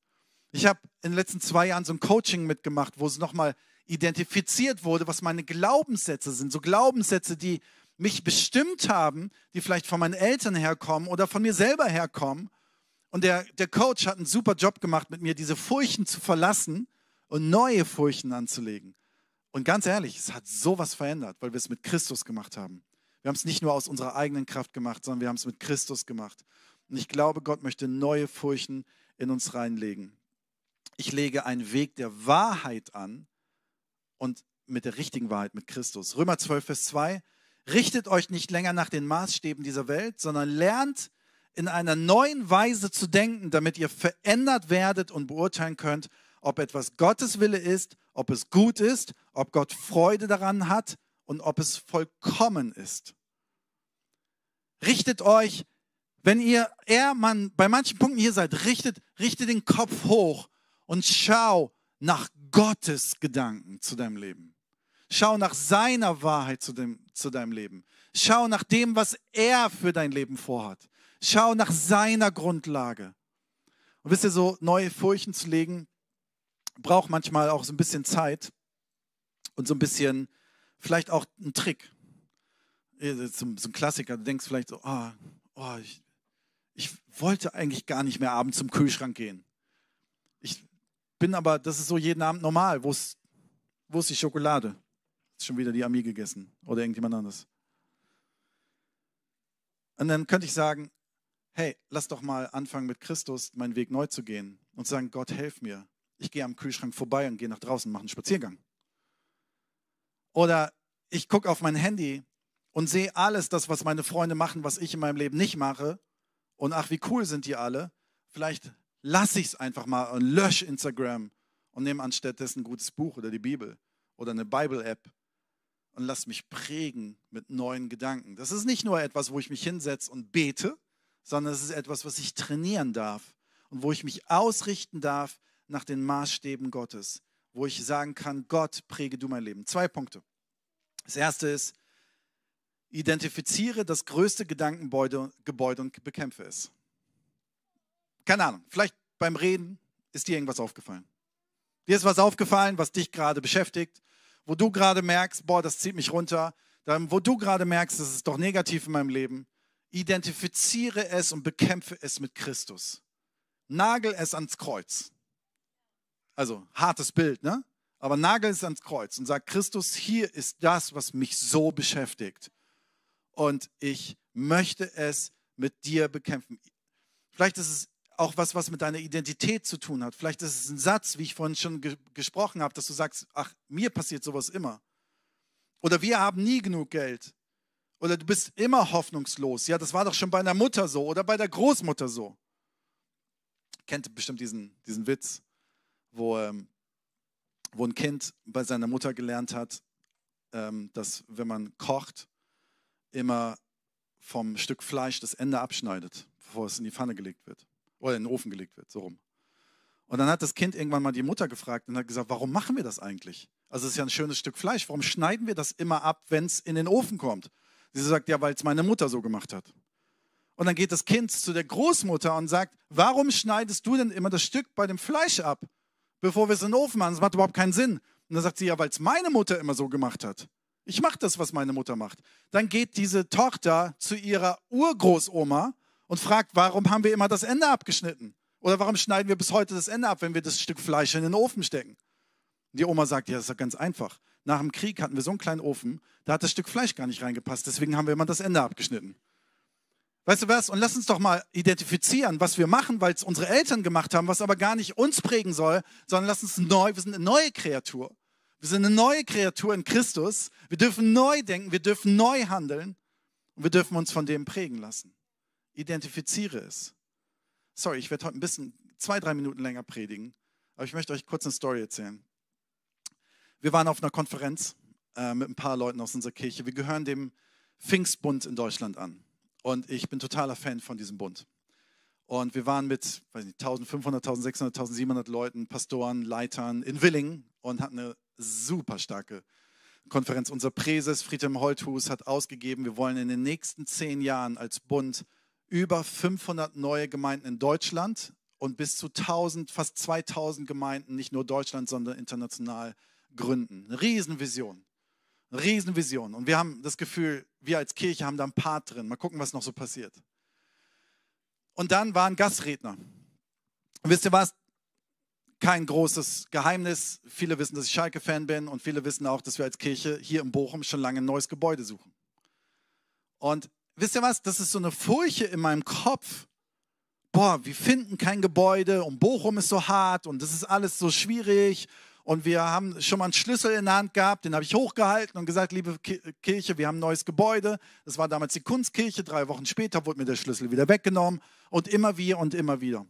Ich habe in den letzten zwei Jahren so ein Coaching mitgemacht, wo es nochmal identifiziert wurde, was meine Glaubenssätze sind. So Glaubenssätze, die mich bestimmt haben, die vielleicht von meinen Eltern herkommen oder von mir selber herkommen. Und der, der Coach hat einen super Job gemacht, mit mir diese Furchen zu verlassen und neue Furchen anzulegen. Und ganz ehrlich, es hat sowas verändert, weil wir es mit Christus gemacht haben. Wir haben es nicht nur aus unserer eigenen Kraft gemacht, sondern wir haben es mit Christus gemacht. Und ich glaube, Gott möchte neue Furchen in uns reinlegen. Ich lege einen Weg der Wahrheit an und mit der richtigen Wahrheit, mit Christus. Römer 12, Vers 2. Richtet euch nicht länger nach den Maßstäben dieser Welt, sondern lernt in einer neuen Weise zu denken, damit ihr verändert werdet und beurteilen könnt, ob etwas Gottes Wille ist, ob es gut ist, ob Gott Freude daran hat und ob es vollkommen ist. Richtet euch, wenn ihr eher man, bei manchen Punkten hier seid, richtet, richtet den Kopf hoch und schau nach Gottes Gedanken zu deinem Leben. Schau nach seiner Wahrheit zu, dem, zu deinem Leben. Schau nach dem, was er für dein Leben vorhat. Schau nach seiner Grundlage. Und wisst ihr, so neue Furchen zu legen, braucht manchmal auch so ein bisschen Zeit und so ein bisschen, vielleicht auch ein Trick. So, ein Klassiker, du denkst vielleicht so, oh, oh ich, ich wollte eigentlich gar nicht mehr abends zum Kühlschrank gehen. Ich bin aber, das ist so jeden Abend normal. Wo ist, wo ist die Schokolade? Ist schon wieder die Ami gegessen oder irgendjemand anderes. Und dann könnte ich sagen, hey, lass doch mal anfangen mit Christus meinen Weg neu zu gehen und sagen, Gott, helf mir. Ich gehe am Kühlschrank vorbei und gehe nach draußen und mache einen Spaziergang. Oder ich gucke auf mein Handy und sehe alles das, was meine Freunde machen, was ich in meinem Leben nicht mache. Und ach, wie cool sind die alle. Vielleicht lasse ich es einfach mal und lösche Instagram und nehme anstattdessen ein gutes Buch oder die Bibel oder eine Bible-App und lass mich prägen mit neuen Gedanken. Das ist nicht nur etwas, wo ich mich hinsetze und bete, sondern es ist etwas, was ich trainieren darf und wo ich mich ausrichten darf nach den Maßstäben Gottes, wo ich sagen kann, Gott, präge du mein Leben. Zwei Punkte. Das erste ist, identifiziere das größte Gedankengebäude und bekämpfe es. Keine Ahnung, vielleicht beim Reden ist dir irgendwas aufgefallen. Dir ist was aufgefallen, was dich gerade beschäftigt, wo du gerade merkst, boah, das zieht mich runter, dann, wo du gerade merkst, das ist doch negativ in meinem Leben. Identifiziere es und bekämpfe es mit Christus. Nagel es ans Kreuz. Also hartes Bild, ne? Aber nagel es ans Kreuz und sag, Christus, hier ist das, was mich so beschäftigt. Und ich möchte es mit dir bekämpfen. Vielleicht ist es auch was, was mit deiner Identität zu tun hat. Vielleicht ist es ein Satz, wie ich vorhin schon ge gesprochen habe, dass du sagst, ach, mir passiert sowas immer. Oder wir haben nie genug Geld. Oder du bist immer hoffnungslos. Ja, das war doch schon bei einer Mutter so oder bei der Großmutter so. Kennt bestimmt diesen, diesen Witz, wo, ähm, wo ein Kind bei seiner Mutter gelernt hat, ähm, dass wenn man kocht, immer vom Stück Fleisch das Ende abschneidet, bevor es in die Pfanne gelegt wird oder in den Ofen gelegt wird, so rum. Und dann hat das Kind irgendwann mal die Mutter gefragt und hat gesagt, warum machen wir das eigentlich? Also es ist ja ein schönes Stück Fleisch, warum schneiden wir das immer ab, wenn es in den Ofen kommt? Sie sagt, ja, weil es meine Mutter so gemacht hat. Und dann geht das Kind zu der Großmutter und sagt, warum schneidest du denn immer das Stück bei dem Fleisch ab, bevor wir es in den Ofen machen? Das macht überhaupt keinen Sinn. Und dann sagt sie, ja, weil es meine Mutter immer so gemacht hat. Ich mache das, was meine Mutter macht. Dann geht diese Tochter zu ihrer Urgroßoma und fragt, warum haben wir immer das Ende abgeschnitten? Oder warum schneiden wir bis heute das Ende ab, wenn wir das Stück Fleisch in den Ofen stecken? Die Oma sagt, ja, das ist ja ganz einfach. Nach dem Krieg hatten wir so einen kleinen Ofen, da hat das Stück Fleisch gar nicht reingepasst, deswegen haben wir immer das Ende abgeschnitten. Weißt du was? Und lass uns doch mal identifizieren, was wir machen, weil es unsere Eltern gemacht haben, was aber gar nicht uns prägen soll, sondern lass uns neu, wir sind eine neue Kreatur. Wir sind eine neue Kreatur in Christus. Wir dürfen neu denken, wir dürfen neu handeln und wir dürfen uns von dem prägen lassen. Identifiziere es. Sorry, ich werde heute ein bisschen, zwei, drei Minuten länger predigen, aber ich möchte euch kurz eine Story erzählen. Wir waren auf einer Konferenz äh, mit ein paar Leuten aus unserer Kirche. Wir gehören dem Pfingstbund in Deutschland an. Und ich bin totaler Fan von diesem Bund. Und wir waren mit weiß nicht, 1500, 1600, 1700 Leuten, Pastoren, Leitern in Willingen und hatten eine super starke Konferenz. Unser Präses Friedhelm Holthus hat ausgegeben, wir wollen in den nächsten zehn Jahren als Bund über 500 neue Gemeinden in Deutschland und bis zu 1000, fast 2000 Gemeinden, nicht nur Deutschland, sondern international gründen. Eine Riesenvision. Riesenvision. Und wir haben das Gefühl, wir als Kirche haben da ein Part drin. Mal gucken, was noch so passiert. Und dann war ein Gastredner. Und wisst ihr was? Kein großes Geheimnis. Viele wissen, dass ich Schalke-Fan bin und viele wissen auch, dass wir als Kirche hier in Bochum schon lange ein neues Gebäude suchen. Und wisst ihr was? Das ist so eine Furche in meinem Kopf. Boah, wir finden kein Gebäude und Bochum ist so hart und das ist alles so schwierig. Und wir haben schon mal einen Schlüssel in der Hand gehabt, den habe ich hochgehalten und gesagt, liebe Kirche, wir haben ein neues Gebäude. Das war damals die Kunstkirche. Drei Wochen später wurde mir der Schlüssel wieder weggenommen und immer wieder und immer wieder.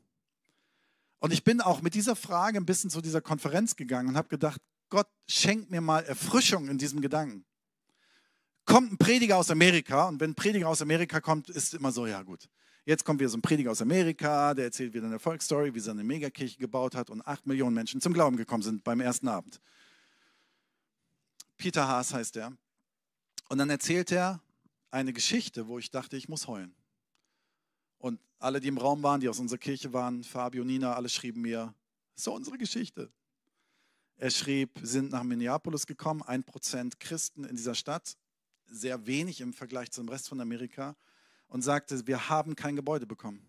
Und ich bin auch mit dieser Frage ein bisschen zu dieser Konferenz gegangen und habe gedacht, Gott schenkt mir mal Erfrischung in diesem Gedanken kommt ein Prediger aus Amerika und wenn ein Prediger aus Amerika kommt, ist immer so, ja gut, jetzt kommt wieder so ein Prediger aus Amerika, der erzählt wieder eine Erfolgsstory, wie er eine Megakirche gebaut hat und acht Millionen Menschen zum Glauben gekommen sind beim ersten Abend. Peter Haas heißt er. Und dann erzählt er eine Geschichte, wo ich dachte, ich muss heulen. Und alle, die im Raum waren, die aus unserer Kirche waren, Fabio, Nina, alle schrieben mir, so unsere Geschichte. Er schrieb, sind nach Minneapolis gekommen, ein Prozent Christen in dieser Stadt, sehr wenig im Vergleich zum Rest von Amerika und sagte, wir haben kein Gebäude bekommen.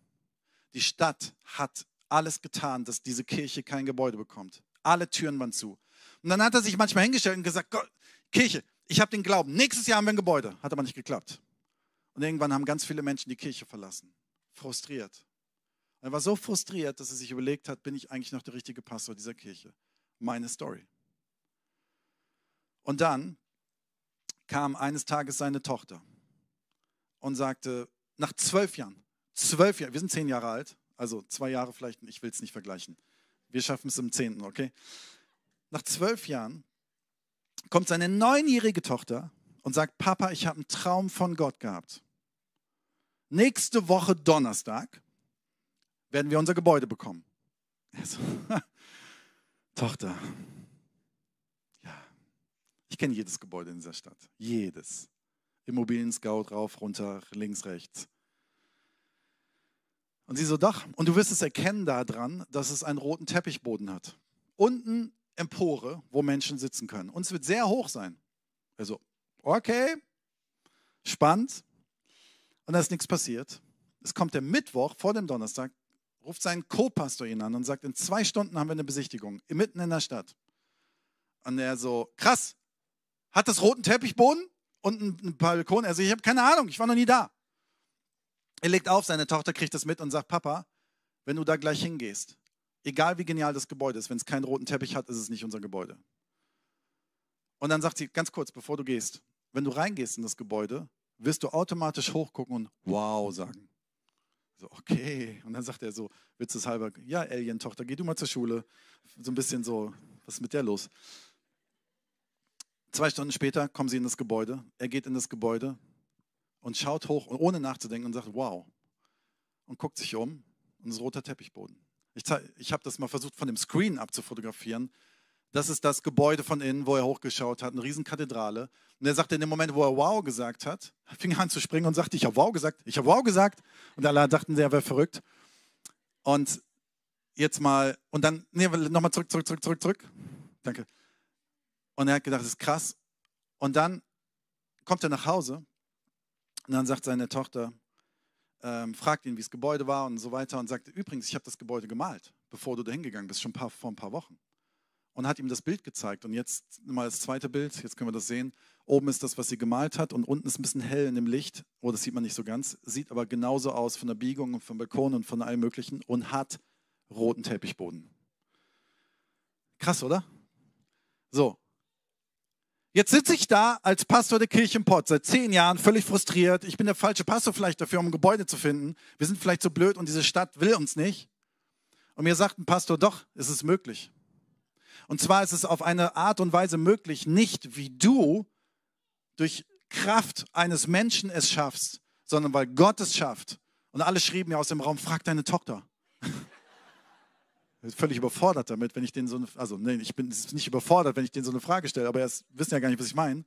Die Stadt hat alles getan, dass diese Kirche kein Gebäude bekommt. Alle Türen waren zu. Und dann hat er sich manchmal hingestellt und gesagt, Gott, Kirche, ich habe den Glauben, nächstes Jahr haben wir ein Gebäude. Hat aber nicht geklappt. Und irgendwann haben ganz viele Menschen die Kirche verlassen, frustriert. Er war so frustriert, dass er sich überlegt hat, bin ich eigentlich noch der richtige Pastor dieser Kirche? Meine Story. Und dann kam eines Tages seine Tochter und sagte, nach zwölf Jahren, zwölf Jahre, wir sind zehn Jahre alt, also zwei Jahre vielleicht, ich will es nicht vergleichen. Wir schaffen es im zehnten, okay? Nach zwölf Jahren kommt seine neunjährige Tochter und sagt, Papa, ich habe einen Traum von Gott gehabt. Nächste Woche Donnerstag werden wir unser Gebäude bekommen. So, Tochter, ja, ich kenne jedes Gebäude in dieser Stadt. Jedes. Immobilien-Scout rauf, runter, links, rechts. Und sie so, doch. Und du wirst es erkennen daran, dass es einen roten Teppichboden hat. Unten Empore, wo Menschen sitzen können. Und es wird sehr hoch sein. Also, okay, spannend. Und da ist nichts passiert. Es kommt der Mittwoch vor dem Donnerstag, ruft seinen Co-Pastor ihn an und sagt, in zwei Stunden haben wir eine Besichtigung, mitten in der Stadt. Und er so, krass, hat das roten Teppichboden und ein Balkon? Er so, ich habe keine Ahnung, ich war noch nie da. Er legt auf, seine Tochter kriegt das mit und sagt, Papa, wenn du da gleich hingehst, egal wie genial das Gebäude ist, wenn es keinen roten Teppich hat, ist es nicht unser Gebäude. Und dann sagt sie ganz kurz, bevor du gehst, wenn du reingehst in das Gebäude, wirst du automatisch hochgucken und wow sagen. So, okay. Und dann sagt er so, witzeshalber, ja, Alien-Tochter, geh du mal zur Schule. So ein bisschen so, was ist mit der los? Zwei Stunden später kommen sie in das Gebäude. Er geht in das Gebäude und schaut hoch, ohne nachzudenken und sagt, wow. Und guckt sich um und es ist roter Teppichboden. Ich, ich habe das mal versucht, von dem Screen abzufotografieren. Das ist das Gebäude von innen, wo er hochgeschaut hat, eine Riesenkathedrale. Und er sagte in dem Moment, wo er wow gesagt hat, fing er an zu springen und sagte, ich habe wow gesagt, ich habe wow gesagt. Und alle dachten, er wäre verrückt. Und jetzt mal, und dann, nee, nochmal zurück, zurück, zurück, zurück, zurück. Danke. Und er hat gedacht, das ist krass. Und dann kommt er nach Hause und dann sagt seine Tochter, ähm, fragt ihn, wie das Gebäude war und so weiter und sagt, übrigens, ich habe das Gebäude gemalt, bevor du da hingegangen bist, schon ein paar, vor ein paar Wochen. Und hat ihm das Bild gezeigt. Und jetzt mal das zweite Bild, jetzt können wir das sehen. Oben ist das, was sie gemalt hat und unten ist ein bisschen hell in dem Licht. Oh, das sieht man nicht so ganz. Sieht aber genauso aus von der Biegung und vom Balkon und von allem Möglichen und hat roten Teppichboden. Krass, oder? So, Jetzt sitze ich da als Pastor der Kirche im Pott, seit zehn Jahren, völlig frustriert. Ich bin der falsche Pastor vielleicht dafür, um ein Gebäude zu finden. Wir sind vielleicht so blöd und diese Stadt will uns nicht. Und mir sagt ein Pastor, doch, es ist möglich. Und zwar ist es auf eine Art und Weise möglich, nicht wie du durch Kraft eines Menschen es schaffst, sondern weil Gott es schafft. Und alle schrieben mir aus dem Raum, frag deine Tochter völlig überfordert damit, wenn ich den so eine, also nee, ich bin nicht überfordert, wenn ich denen so eine Frage stelle, aber erst wissen ja gar nicht, was ich meine.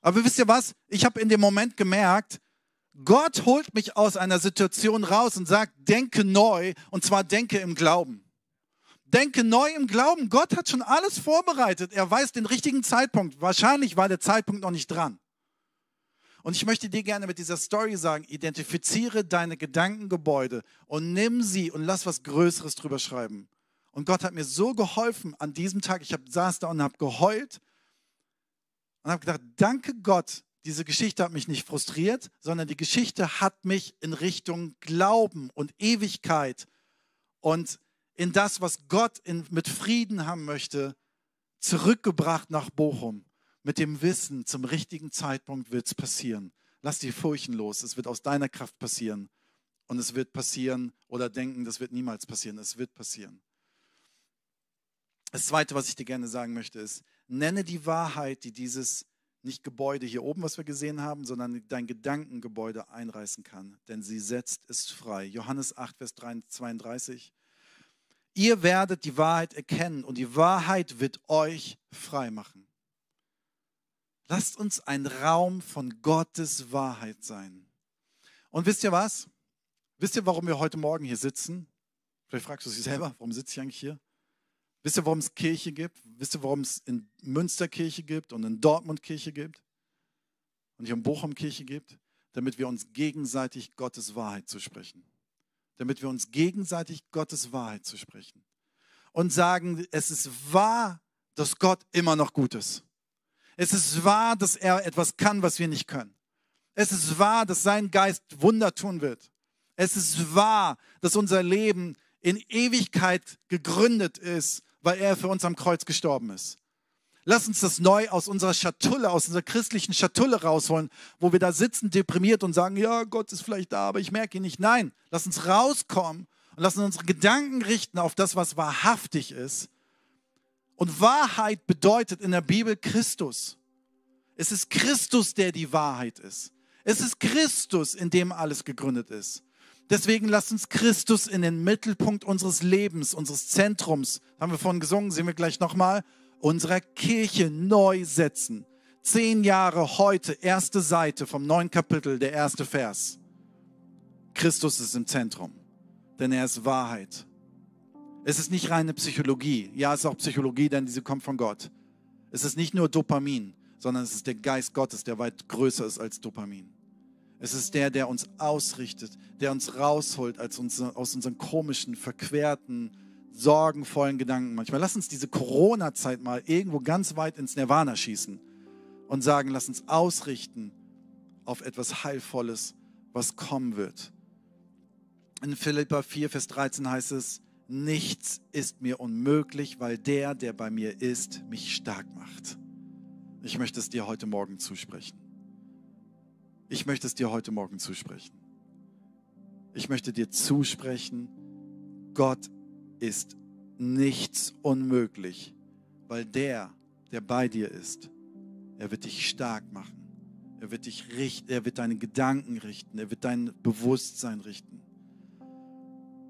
Aber wisst ihr was? Ich habe in dem Moment gemerkt, Gott holt mich aus einer Situation raus und sagt, denke neu, und zwar denke im Glauben. Denke neu im Glauben. Gott hat schon alles vorbereitet. Er weiß den richtigen Zeitpunkt. Wahrscheinlich war der Zeitpunkt noch nicht dran. Und ich möchte dir gerne mit dieser Story sagen, identifiziere deine Gedankengebäude und nimm sie und lass was Größeres drüber schreiben. Und Gott hat mir so geholfen an diesem Tag. Ich hab, saß da und habe geheult und habe gedacht, danke Gott, diese Geschichte hat mich nicht frustriert, sondern die Geschichte hat mich in Richtung Glauben und Ewigkeit und in das, was Gott in, mit Frieden haben möchte, zurückgebracht nach Bochum mit dem Wissen, zum richtigen Zeitpunkt wird es passieren. Lass die Furchen los, es wird aus deiner Kraft passieren. Und es wird passieren oder denken, das wird niemals passieren, es wird passieren. Das Zweite, was ich dir gerne sagen möchte, ist, nenne die Wahrheit, die dieses nicht Gebäude hier oben, was wir gesehen haben, sondern dein Gedankengebäude einreißen kann. Denn sie setzt es frei. Johannes 8, Vers 32. Ihr werdet die Wahrheit erkennen und die Wahrheit wird euch frei machen. Lasst uns ein Raum von Gottes Wahrheit sein. Und wisst ihr was? Wisst ihr, warum wir heute Morgen hier sitzen? Vielleicht fragst du dich selber, warum sitze ich eigentlich hier? Wisst ihr, warum es Kirche gibt? Wisst ihr, warum es in Münster Kirche gibt und in Dortmund Kirche gibt? Und hier in Bochum Kirche gibt? Damit wir uns gegenseitig Gottes Wahrheit zu sprechen. Damit wir uns gegenseitig Gottes Wahrheit zu sprechen. Und sagen, es ist wahr, dass Gott immer noch gut ist. Es ist wahr, dass er etwas kann, was wir nicht können. Es ist wahr, dass sein Geist Wunder tun wird. Es ist wahr, dass unser Leben in Ewigkeit gegründet ist, weil er für uns am Kreuz gestorben ist. Lass uns das neu aus unserer Schatulle, aus unserer christlichen Schatulle rausholen, wo wir da sitzen, deprimiert und sagen, ja, Gott ist vielleicht da, aber ich merke ihn nicht. Nein, lass uns rauskommen und lass uns unsere Gedanken richten auf das, was wahrhaftig ist. Und Wahrheit bedeutet in der Bibel Christus. Es ist Christus, der die Wahrheit ist. Es ist Christus, in dem alles gegründet ist. Deswegen lasst uns Christus in den Mittelpunkt unseres Lebens, unseres Zentrums, haben wir vorhin gesungen, sehen wir gleich nochmal, unserer Kirche neu setzen. Zehn Jahre heute, erste Seite vom neuen Kapitel, der erste Vers. Christus ist im Zentrum, denn er ist Wahrheit. Es ist nicht reine Psychologie. Ja, es ist auch Psychologie, denn diese kommt von Gott. Es ist nicht nur Dopamin, sondern es ist der Geist Gottes, der weit größer ist als Dopamin. Es ist der, der uns ausrichtet, der uns rausholt als uns, aus unseren komischen, verquerten, sorgenvollen Gedanken manchmal. Lass uns diese Corona-Zeit mal irgendwo ganz weit ins Nirvana schießen und sagen, lass uns ausrichten auf etwas Heilvolles, was kommen wird. In Philippa 4, Vers 13 heißt es, nichts ist mir unmöglich, weil der, der bei mir ist, mich stark macht. Ich möchte es dir heute Morgen zusprechen. Ich möchte es dir heute Morgen zusprechen. Ich möchte dir zusprechen, Gott ist nichts unmöglich, weil der, der bei dir ist, er wird dich stark machen. Er wird dich richten, er wird deine Gedanken richten, er wird dein Bewusstsein richten.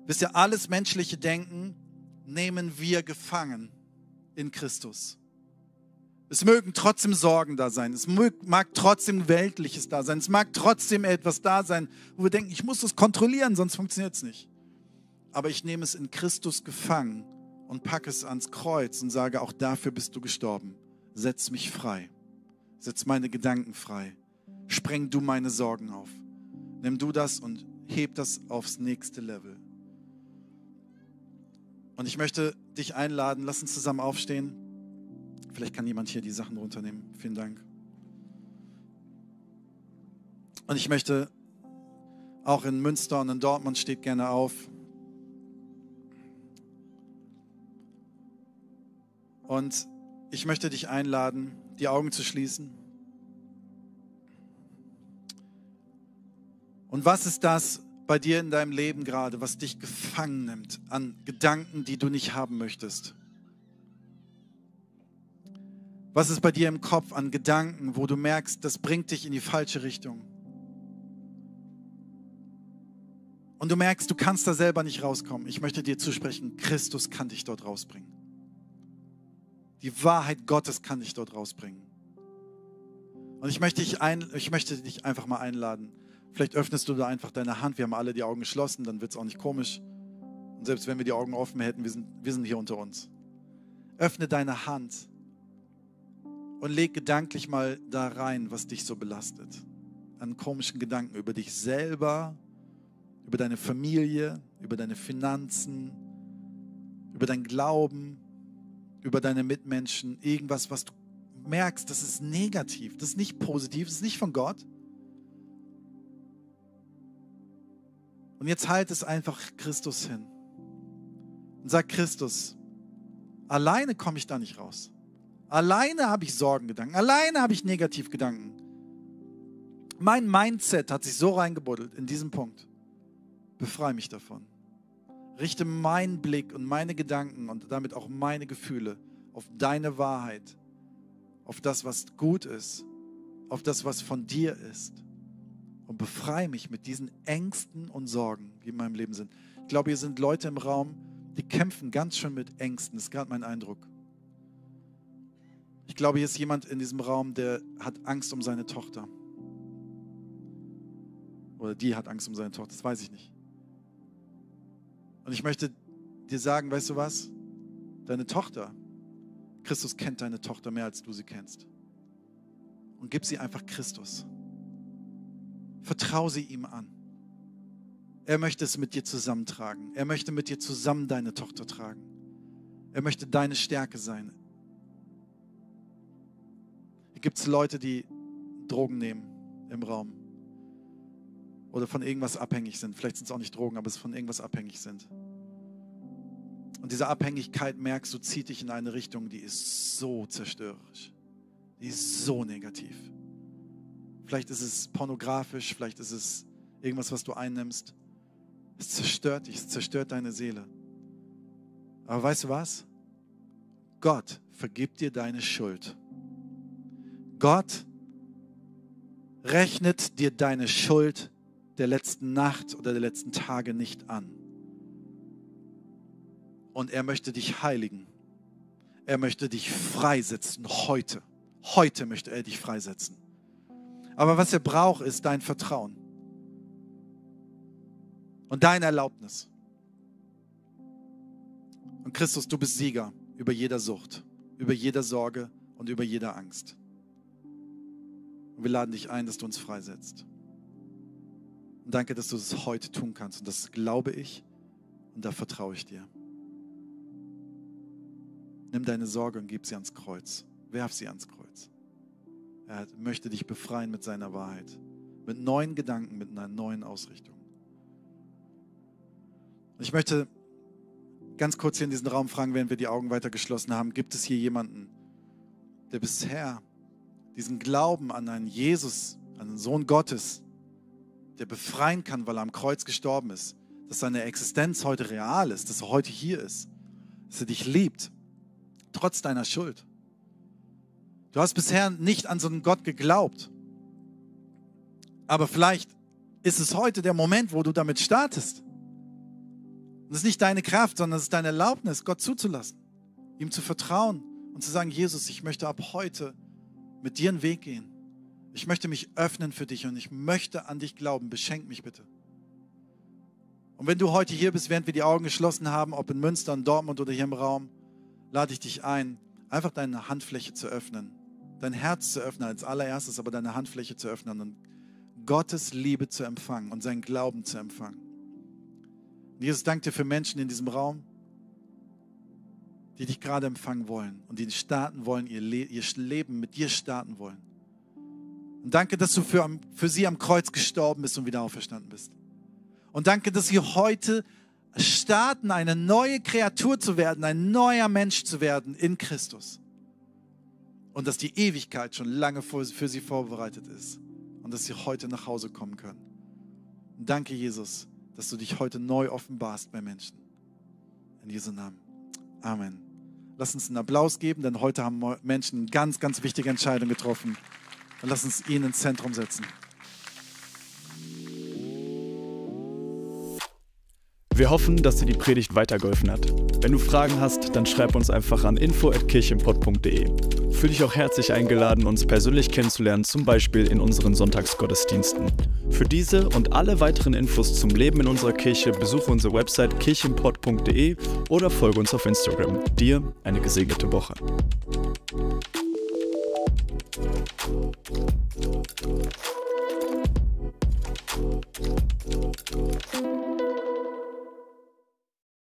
Wisst ihr, alles menschliche Denken nehmen wir gefangen in Christus. Es mögen trotzdem Sorgen da sein. Es mag trotzdem Weltliches da sein. Es mag trotzdem etwas da sein, wo wir denken, ich muss das kontrollieren, sonst funktioniert es nicht aber ich nehme es in Christus gefangen und packe es ans Kreuz und sage, auch dafür bist du gestorben. Setz mich frei. Setz meine Gedanken frei. Spreng du meine Sorgen auf. Nimm du das und heb das aufs nächste Level. Und ich möchte dich einladen, lass uns zusammen aufstehen. Vielleicht kann jemand hier die Sachen runternehmen. Vielen Dank. Und ich möchte auch in Münster und in Dortmund steht gerne auf. Und ich möchte dich einladen, die Augen zu schließen. Und was ist das bei dir in deinem Leben gerade, was dich gefangen nimmt an Gedanken, die du nicht haben möchtest? Was ist bei dir im Kopf an Gedanken, wo du merkst, das bringt dich in die falsche Richtung? Und du merkst, du kannst da selber nicht rauskommen. Ich möchte dir zusprechen, Christus kann dich dort rausbringen. Die Wahrheit Gottes kann dich dort rausbringen. Und ich möchte, dich ein, ich möchte dich einfach mal einladen. Vielleicht öffnest du da einfach deine Hand. Wir haben alle die Augen geschlossen, dann wird es auch nicht komisch. Und selbst wenn wir die Augen offen hätten, wir sind, wir sind hier unter uns. Öffne deine Hand und leg gedanklich mal da rein, was dich so belastet. An komischen Gedanken über dich selber, über deine Familie, über deine Finanzen, über dein Glauben, über deine Mitmenschen, irgendwas, was du merkst, das ist negativ, das ist nicht positiv, das ist nicht von Gott. Und jetzt halt es einfach Christus hin und sag Christus, alleine komme ich da nicht raus. Alleine habe ich Sorgengedanken, alleine habe ich Negativgedanken. Mein Mindset hat sich so reingebuddelt in diesem Punkt. Befreie mich davon richte meinen Blick und meine Gedanken und damit auch meine Gefühle auf deine Wahrheit, auf das, was gut ist, auf das, was von dir ist. Und befreie mich mit diesen Ängsten und Sorgen, die in meinem Leben sind. Ich glaube, hier sind Leute im Raum, die kämpfen ganz schön mit Ängsten. Das ist gerade mein Eindruck. Ich glaube, hier ist jemand in diesem Raum, der hat Angst um seine Tochter. Oder die hat Angst um seine Tochter, das weiß ich nicht. Und ich möchte dir sagen, weißt du was? Deine Tochter, Christus kennt deine Tochter mehr, als du sie kennst. Und gib sie einfach Christus. Vertrau sie ihm an. Er möchte es mit dir zusammentragen. Er möchte mit dir zusammen deine Tochter tragen. Er möchte deine Stärke sein. Hier gibt es Leute, die Drogen nehmen im Raum. oder von irgendwas abhängig sind. Vielleicht sind es auch nicht Drogen, aber es von irgendwas abhängig sind. Und diese Abhängigkeit, merkst du, zieht dich in eine Richtung, die ist so zerstörerisch. Die ist so negativ. Vielleicht ist es pornografisch, vielleicht ist es irgendwas, was du einnimmst. Es zerstört dich, es zerstört deine Seele. Aber weißt du was? Gott vergibt dir deine Schuld. Gott rechnet dir deine Schuld der letzten Nacht oder der letzten Tage nicht an. Und er möchte dich heiligen. Er möchte dich freisetzen heute. Heute möchte er dich freisetzen. Aber was er braucht, ist dein Vertrauen und deine Erlaubnis. Und Christus, du bist Sieger über jeder Sucht, über jeder Sorge und über jeder Angst. Und wir laden dich ein, dass du uns freisetzt. Und danke, dass du es heute tun kannst. Und das glaube ich und da vertraue ich dir. Nimm deine Sorge und gib sie ans Kreuz. Werf sie ans Kreuz. Er möchte dich befreien mit seiner Wahrheit, mit neuen Gedanken, mit einer neuen Ausrichtung. Ich möchte ganz kurz hier in diesen Raum fragen, während wir die Augen weiter geschlossen haben, gibt es hier jemanden, der bisher diesen Glauben an einen Jesus, an den Sohn Gottes, der befreien kann, weil er am Kreuz gestorben ist, dass seine Existenz heute real ist, dass er heute hier ist, dass er dich liebt, trotz deiner Schuld. Du hast bisher nicht an so einen Gott geglaubt, aber vielleicht ist es heute der Moment, wo du damit startest. Und es ist nicht deine Kraft, sondern es ist deine Erlaubnis, Gott zuzulassen, ihm zu vertrauen und zu sagen, Jesus, ich möchte ab heute mit dir einen Weg gehen. Ich möchte mich öffnen für dich und ich möchte an dich glauben. Beschenk mich bitte. Und wenn du heute hier bist, während wir die Augen geschlossen haben, ob in Münster, in Dortmund oder hier im Raum, lade ich dich ein, einfach deine Handfläche zu öffnen, dein Herz zu öffnen als allererstes, aber deine Handfläche zu öffnen und Gottes Liebe zu empfangen und seinen Glauben zu empfangen. Jesus, danke dir für Menschen in diesem Raum, die dich gerade empfangen wollen und die starten wollen, ihr, Le ihr Leben mit dir starten wollen. Und danke, dass du für, für sie am Kreuz gestorben bist und wieder auferstanden bist. Und danke, dass sie heute starten, eine neue Kreatur zu werden, ein neuer Mensch zu werden in Christus. Und dass die Ewigkeit schon lange für sie vorbereitet ist. Und dass sie heute nach Hause kommen können. Und danke, Jesus, dass du dich heute neu offenbarst bei Menschen. In Jesu Namen. Amen. Lass uns einen Applaus geben, denn heute haben Menschen eine ganz, ganz wichtige Entscheidung getroffen. Und lass uns ihn ins Zentrum setzen. Wir hoffen, dass dir die Predigt weitergeholfen hat. Wenn du Fragen hast, dann schreib uns einfach an info.kirchenpott.de. Fühl dich auch herzlich eingeladen, uns persönlich kennenzulernen, zum Beispiel in unseren Sonntagsgottesdiensten. Für diese und alle weiteren Infos zum Leben in unserer Kirche besuche unsere Website kirchenpott.de oder folge uns auf Instagram. Dir eine gesegnete Woche.